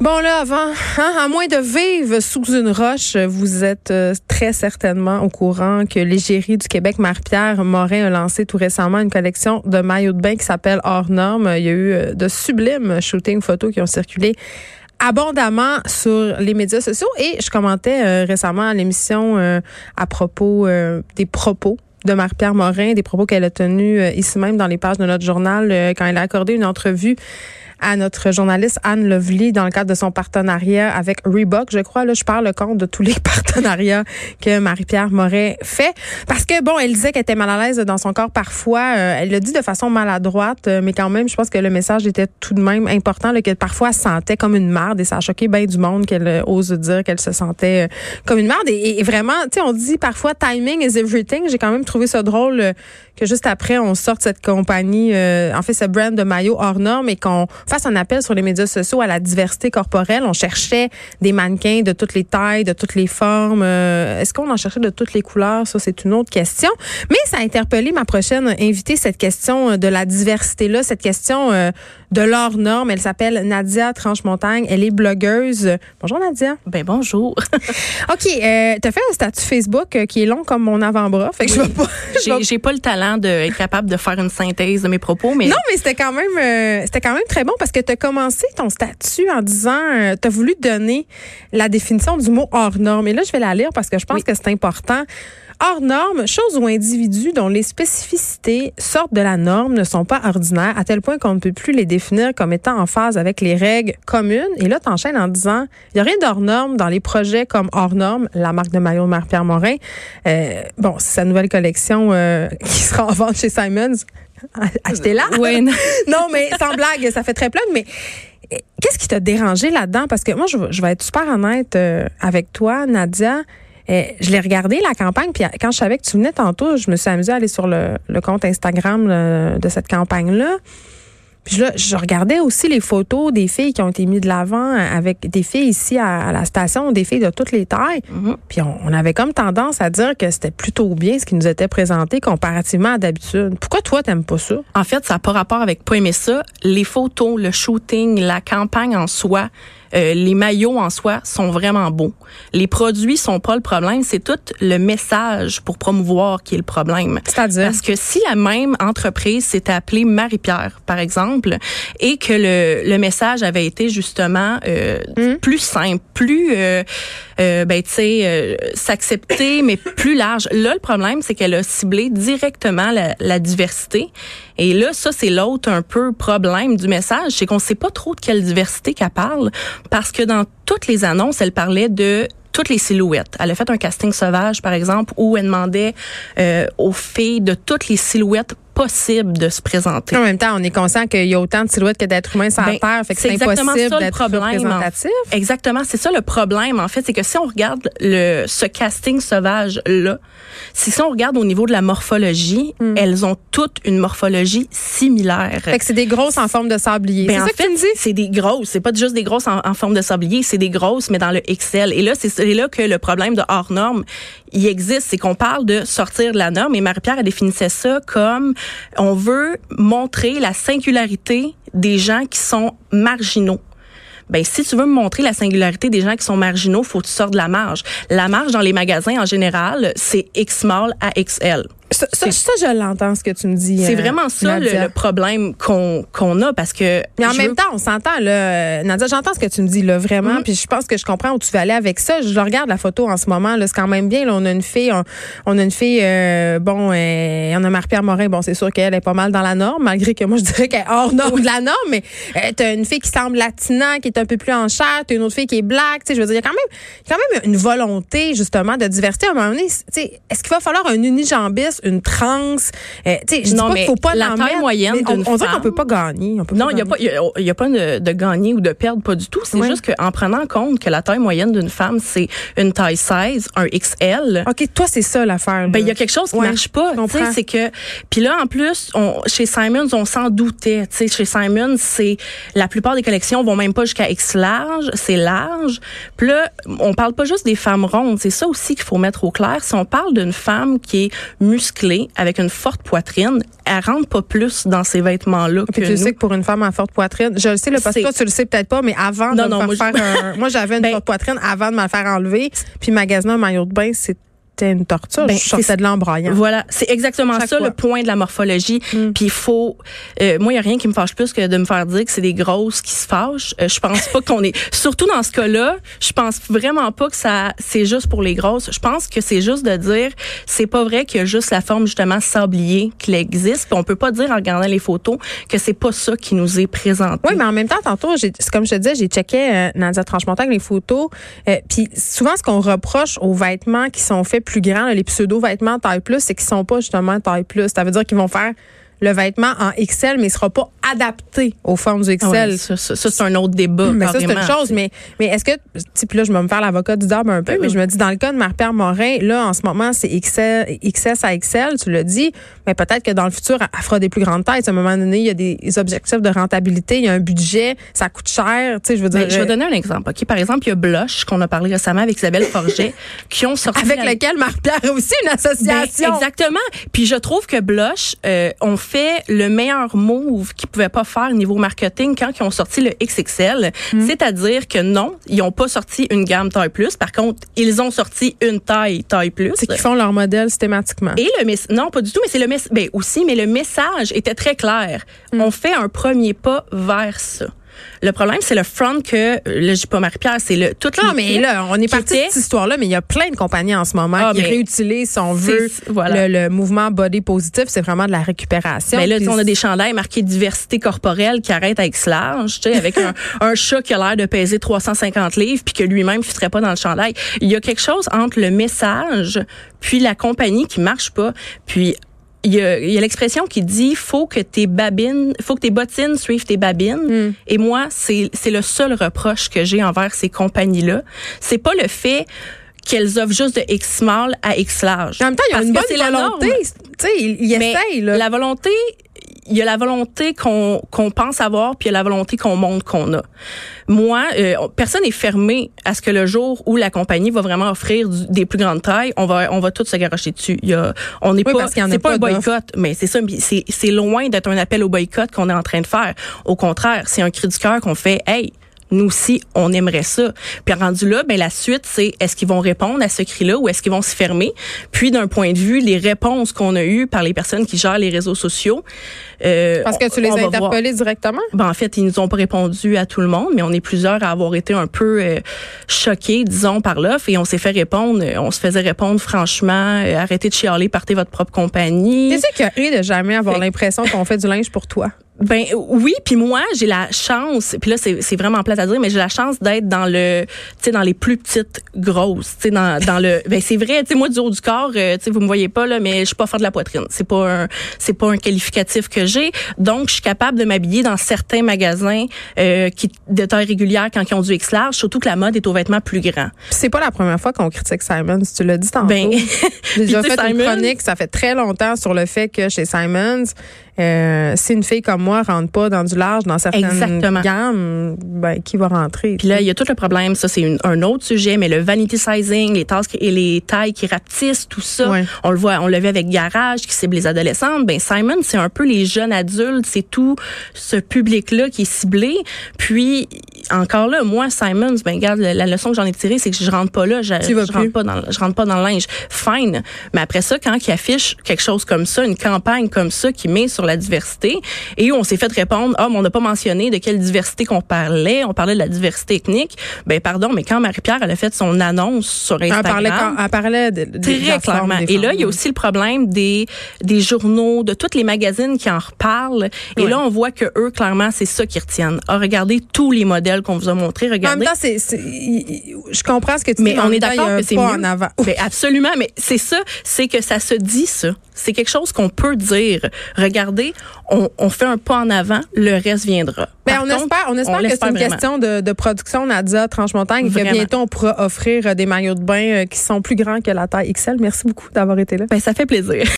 Bon là, avant, hein, à moins de vivre sous une roche, vous êtes euh, très certainement au courant que l'égérie du Québec, Marie-Pierre Morin, a lancé tout récemment une collection de maillots de bain qui s'appelle Hors Normes. Il y a eu euh, de sublimes shootings photos qui ont circulé abondamment sur les médias sociaux et je commentais euh, récemment à l'émission à propos des propos de Marie-Pierre Morin, des propos qu'elle a tenus ici même dans les pages de notre journal quand elle a accordé une entrevue à notre journaliste Anne Lovely dans le cadre de son partenariat avec Reebok. Je crois, là, je parle le compte de tous les partenariats que Marie-Pierre Moret fait. Parce que, bon, elle disait qu'elle était mal à l'aise dans son corps parfois. Euh, elle le dit de façon maladroite, euh, mais quand même, je pense que le message était tout de même important, là, que parfois sentait comme une merde et ça a choqué bien du monde qu'elle euh, ose dire qu'elle se sentait comme une merde. Et, vraiment, tu sais, on dit parfois timing is everything. J'ai quand même trouvé ça drôle que juste après, on sorte cette compagnie, en fait, ce brand de maillot hors norme et qu'on fasse un appel sur les médias sociaux à la diversité corporelle. On cherchait des mannequins de toutes les tailles, de toutes les formes. Euh, est-ce qu'on en cherchait de toutes les couleurs? Ça, c'est une autre question. Mais ça a interpellé ma prochaine invitée, cette question de la diversité-là, cette question euh, de l'hors norme. Elle s'appelle Nadia Tranche-Montagne. Elle est blogueuse. Bonjour, Nadia. Ben, bonjour. OK. Euh, tu as fait un statut Facebook qui est long comme mon avant-bras. Fait que je pas. J'ai pas le talent d'être capable de faire une synthèse de mes propos, mais. Non, mais c'était quand même, c'était quand même très bon parce que tu as commencé ton statut en disant, euh, tu as voulu donner la définition du mot hors norme. Et là, je vais la lire parce que je pense que c'est important. Hors norme, chose ou individu dont les spécificités sortent de la norme ne sont pas ordinaires à tel point qu'on ne peut plus les définir comme étant en phase avec les règles communes. Et là, t'enchaînes en disant, il n'y a rien d'hors norme dans les projets comme hors norme, la marque de maillot de Marie-Pierre Morin. Euh, bon, c'est sa nouvelle collection euh, qui sera en vente chez Simons. Achetez-la. Oui. non, mais sans blague, ça fait très plug, mais eh, qu'est-ce qui t'a dérangé là-dedans? Parce que moi, je, vais être super honnête euh, avec toi, Nadia. Eh, je l'ai regardé, la campagne, puis quand je savais que tu venais tantôt, je me suis amusée à aller sur le, compte Instagram de cette campagne-là. Puis là, je regardais aussi les photos des filles qui ont été mises de l'avant avec des filles ici à, la station, des filles de toutes les tailles. Mm-hmm. Puis on, avait comme tendance à dire que c'était plutôt bien ce qui nous était présenté comparativement à d'habitude. Pourquoi toi, t'aimes pas ça? En fait, ça n'a pas rapport avec pas aimer ça. Les photos, le shooting, la campagne en soi, euh, les maillots en soi sont vraiment beaux. Les produits sont pas le problème, c'est tout le message pour promouvoir qui est le problème. C'est-à-dire? Parce que si la même entreprise s'était appelée Marie-Pierre par exemple et que le, le message avait été justement euh, hmm? plus simple, plus euh, euh ben tu sais euh, s'accepter mais plus large. Là le problème c'est qu'elle a ciblé directement la, la diversité et là ça c'est l'autre un peu problème du message, c'est qu'on sait pas trop de quelle diversité qu'elle parle parce que dans toutes les annonces, elle parlait de toutes les silhouettes. Elle a fait un casting sauvage, par exemple, où elle demandait euh, aux filles de toutes les silhouettes possible de se présenter. En même temps, on est conscient qu'il y a autant de silhouettes que d'êtres humains sur ben, Terre, fait que c'est impossible d'être représentatif. Exactement, c'est ça le problème en fait, c'est que si on regarde le ce casting sauvage là, si, on regarde au niveau de la morphologie, hmm. elles ont toutes une morphologie similaire. Fait que c'est des grosses en forme de sablier. Ben, en fait, c'est des grosses, c'est pas juste des grosses en, en forme de sablier, c'est des grosses mais dans le XL. Et là, c'est là que le problème de hors norme, il existe, c'est qu'on parle de sortir de la norme et Marie-Pierre a définissait ça comme on veut montrer la singularité des gens qui sont marginaux. Ben, si tu veux me montrer la singularité des gens qui sont marginaux, faut que tu sortes de la marge. La marge dans les magasins, en général, c'est X small à XL. Ça, ça, je l'entends, ce que tu me dis. C'est euh, vraiment ça le, problème qu'on qu'on a parce que. Mais en même temps, on s'entend, là. Nadia, j'entends ce que tu me dis, là, vraiment. Mm-hmm. Puis je pense que je comprends où tu veux aller avec ça. Je regarde la photo en ce moment, là. C'est quand même bien, là. On a une fille, on, a une fille, euh, bon, euh, on a Marie-Pierre Morin. Bon, c'est sûr qu'elle est pas mal dans la norme, malgré que moi, je dirais qu'elle est hors norme de la norme. Mais euh, t'as une fille qui semble latina, qui est un peu plus en chair. T'as une autre fille qui est black. Tu sais, je veux dire, il y a quand même, quand même une volonté, justement, de diversité. À un moment donné, tu sais, est-ce qu'il va falloir un unijambiste, une trans? Euh, je dis pas qu'il faut pas la taille moyenne on, on dirait qu'on peut pas gagner. non, il y a pas, il y, a pas de, gagner ou de perdre, pas du tout. C'est juste qu'en prenant compte que la taille moyenne d'une femme, c'est une taille 16, un XL. OK, toi, c'est ça l'affaire. Ben, il y a quelque chose qui marche pas. C'est que, puis là, en plus, on, chez Simons, on s'en doutait. sais chez Simons, c'est, la plupart des collections vont même pas jusqu'à X large, c'est large. Puis là, on parle pas juste des femmes rondes. C'est ça aussi qu'il faut mettre au clair. Si on parle d'une femme qui est musclée, musclée, avec une forte poitrine, elle rentre pas plus dans ces vêtements-là que tu nous. sais que pour une femme à forte poitrine, je le sais, là, parce que C'est- toi, tu le sais peut-être pas, mais avant Non, de non, me moi, faire je- faire un... Moi, j'avais une Ben- forte poitrine avant de me le faire enlever. Puis magasiner un maillot de bain, c'était une torture. Ben, je sortais de l'embrayant. Voilà, c'est exactement Chaque ça fois. le point de la morphologie. Mm. Puis il faut, euh, moi il y a rien qui me fâche plus que de me faire dire que c'est des grosses qui se fâchent. Euh, je pense pas qu'on est, surtout dans ce cas-là, je pense vraiment pas que ça c'est juste pour les grosses. Je pense que c'est juste de dire c'est pas vrai qu'il y a juste la forme justement sablier qui existe. Puis on peut pas dire en regardant les photos que c'est pas ça qui nous est présenté. Oui, mais en même temps, tantôt, comme je te disais, j'ai checké euh, Nadia Tranchemontagne les photos. euh, Puis souvent, ce qu'on reproche aux vêtements qui sont faits plus grands, là, les pseudo-vêtements taille plus, c'est qu'ils sont pas justement taille plus. Ça veut dire qu'ils vont faire le vêtement en XL, mais il sera pas adapté aux formes du XL. ça, ça, ça, c'est un autre débat. Mais ça, c'est une chose. Mais, mais est-ce que, tu sais, puis là, je vais me faire l'avocat du diable un peu, Ben mais je me dis, dans le cas de Marie-Pierre Morin, là, en ce moment, c'est XL, XS à XL, tu l'as dit, mais peut-être que dans le futur, elle fera des plus grandes tailles. À un moment donné, il y a des objectifs de rentabilité, il y a un budget, ça coûte cher, tu sais, je veux dire. Ben, je vais donner un exemple. Ok, Par exemple, il y a Blush, qu'on a parlé récemment avec Isabelle Forget, qui ont sorti... avec la- lequel Marie-Pierre a aussi une Ben, association. exactement. Puis je trouve que Blush euh, fait le meilleur move qu'ils pouvaient pas faire niveau marketing quand ils ont sorti le XXL. Hmm. C'est-à-dire que non, ils ont pas sorti une gamme taille plus. Par contre, ils ont sorti une taille taille plus. c'est qu'ils font leur modèle systématiquement. Et le non pas du tout mais c'est le ben aussi mais le message était très clair. Hmm. On fait un premier pas vers ça. Le problème c'est le front que là j'ai pas Marie-Pierre, c'est le toute non, mais là, on est parti de était- cette histoire-là, mais il y a plein de compagnies en ce moment Ah, qui réutilisent, si on veut, voilà. le, le mouvement body positif. C'est vraiment de la récupération. Mais là, on a des chandails marqués diversité corporelle qui arrêtent avec ce large, tu sais, avec un, un chat qui a l'air de peser 350 livres puis que lui-même ne fitterait pas dans le chandail. Il y a quelque chose entre le message puis la compagnie qui marche pas. Puis il y a, il y a l'expression qui dit faut que tes babines, faut que tes bottines suivent tes babines. Et moi, c'est c'est le seul reproche que j'ai envers ces compagnies-là. C'est pas le fait qu'elles offrent juste de X small à X large. En même temps, il y a une bonne volonté. Tu sais, ils, essayent, là. La volonté, il y a la volonté qu'on qu'on pense avoir, puis il y a la volonté qu'on montre qu'on a. Moi, euh, personne n'est fermé à ce que le jour où la compagnie va vraiment offrir du- des plus grandes tailles, on va on va tous se garocher dessus. Il y a, on n'est Oui, pas, parce qu'il y en a c'est pas, un boycott, mais c'est ça, c'est loin d'être un appel au boycott qu'on est en train de faire. Au contraire, c'est un cri du cœur qu'on fait. Hey. Nous aussi, on aimerait ça. Puis rendu là, ben la suite, c'est est-ce qu'ils vont répondre à ce cri-là ou est-ce qu'ils vont se fermer? Puis d'un point de vue, les réponses qu'on a eues par les personnes qui gèrent les réseaux sociaux, euh, Parce que tu les as interpellés directement? Ben, en fait, ils nous ont pas répondu à tout le monde, mais on est plusieurs à avoir été un peu euh, choqués, disons, par l'offre. Et on s'est fait répondre, euh, on se faisait répondre franchement, euh, arrêtez de chialer, partez votre propre compagnie. Qu'est-ce de jamais avoir l'impression qu'on fait du linge pour toi? Ben oui, puis moi j'ai la chance, puis là c'est c'est vraiment plate à dire, mais j'ai la chance d'être dans le, tu sais dans les plus petites grosses, tu sais dans dans le, ben c'est vrai, tu sais moi du haut du corps, euh, tu sais vous me voyez pas là, mais je suis pas fort de la poitrine, c'est pas un c'est pas un qualificatif que j'ai, donc je suis capable de m'habiller dans certains magasins euh, qui de taille régulière quand ils ont du X large, surtout que la mode est aux vêtements plus grands. C'est pas la première fois qu'on critique Simons. Tu l'as dit tantôt. Ben, J'ai déjà fait une chronique, ça fait très longtemps, sur le fait que chez Simons, euh, si une fille comme moi rentre pas dans du large, dans certaines Exactement. gammes, ben, qui va rentrer? Puis là, il y a tout le problème, ça c'est un autre sujet, mais le vanity sizing, les qui- et les tailles qui rapetissent, tout ça, Ouais. on le voit, on le vu avec Garage qui cible les adolescentes. Ben Simon, c'est un peu les jeunes adultes, c'est tout ce public-là qui est ciblé. Puis encore là, moi Simons, ben regarde, la, la leçon que j'en ai tirée, c'est que je rentre pas là, je, Tu vas je plus. rentre pas dans, je rentre pas dans le linge. Fine, mais après ça, quand ils affichent quelque chose comme ça, une campagne comme ça qui met sur la diversité, et on s'est fait répondre, ah, mais on n'a pas mentionné de quelle diversité qu'on parlait, on parlait de la diversité ethnique. Ben pardon, mais quand Marie-Pierre elle a fait son annonce sur Elle Instagram, parlait, quand- elle parlait de, de- Très clairement. Et là, il y a aussi le problème des des journaux, de toutes les magazines qui en reparlent. Et là, on voit que eux, clairement, c'est ça qu'ils retiennent. Ah, regardez tous les modèles qu'on vous a montrés. En même Regardez. temps, c'est, je comprends ce que tu Mais dis. en on est d'accord que c'est mieux. en avant. Ben, absolument, mais c'est ça, c'est que ça se dit ça. C'est quelque chose qu'on peut dire. Regardez, on, on fait un pas en avant, le reste viendra. Par on contre, espère, on espère que c'est une vraiment. question de, de production, Nadia Tranche-Montagne, que bientôt on pourra offrir euh, des maillots de bain euh, qui sont plus grands que la taille XL. Merci beaucoup d'avoir été là. Ben, ça fait plaisir.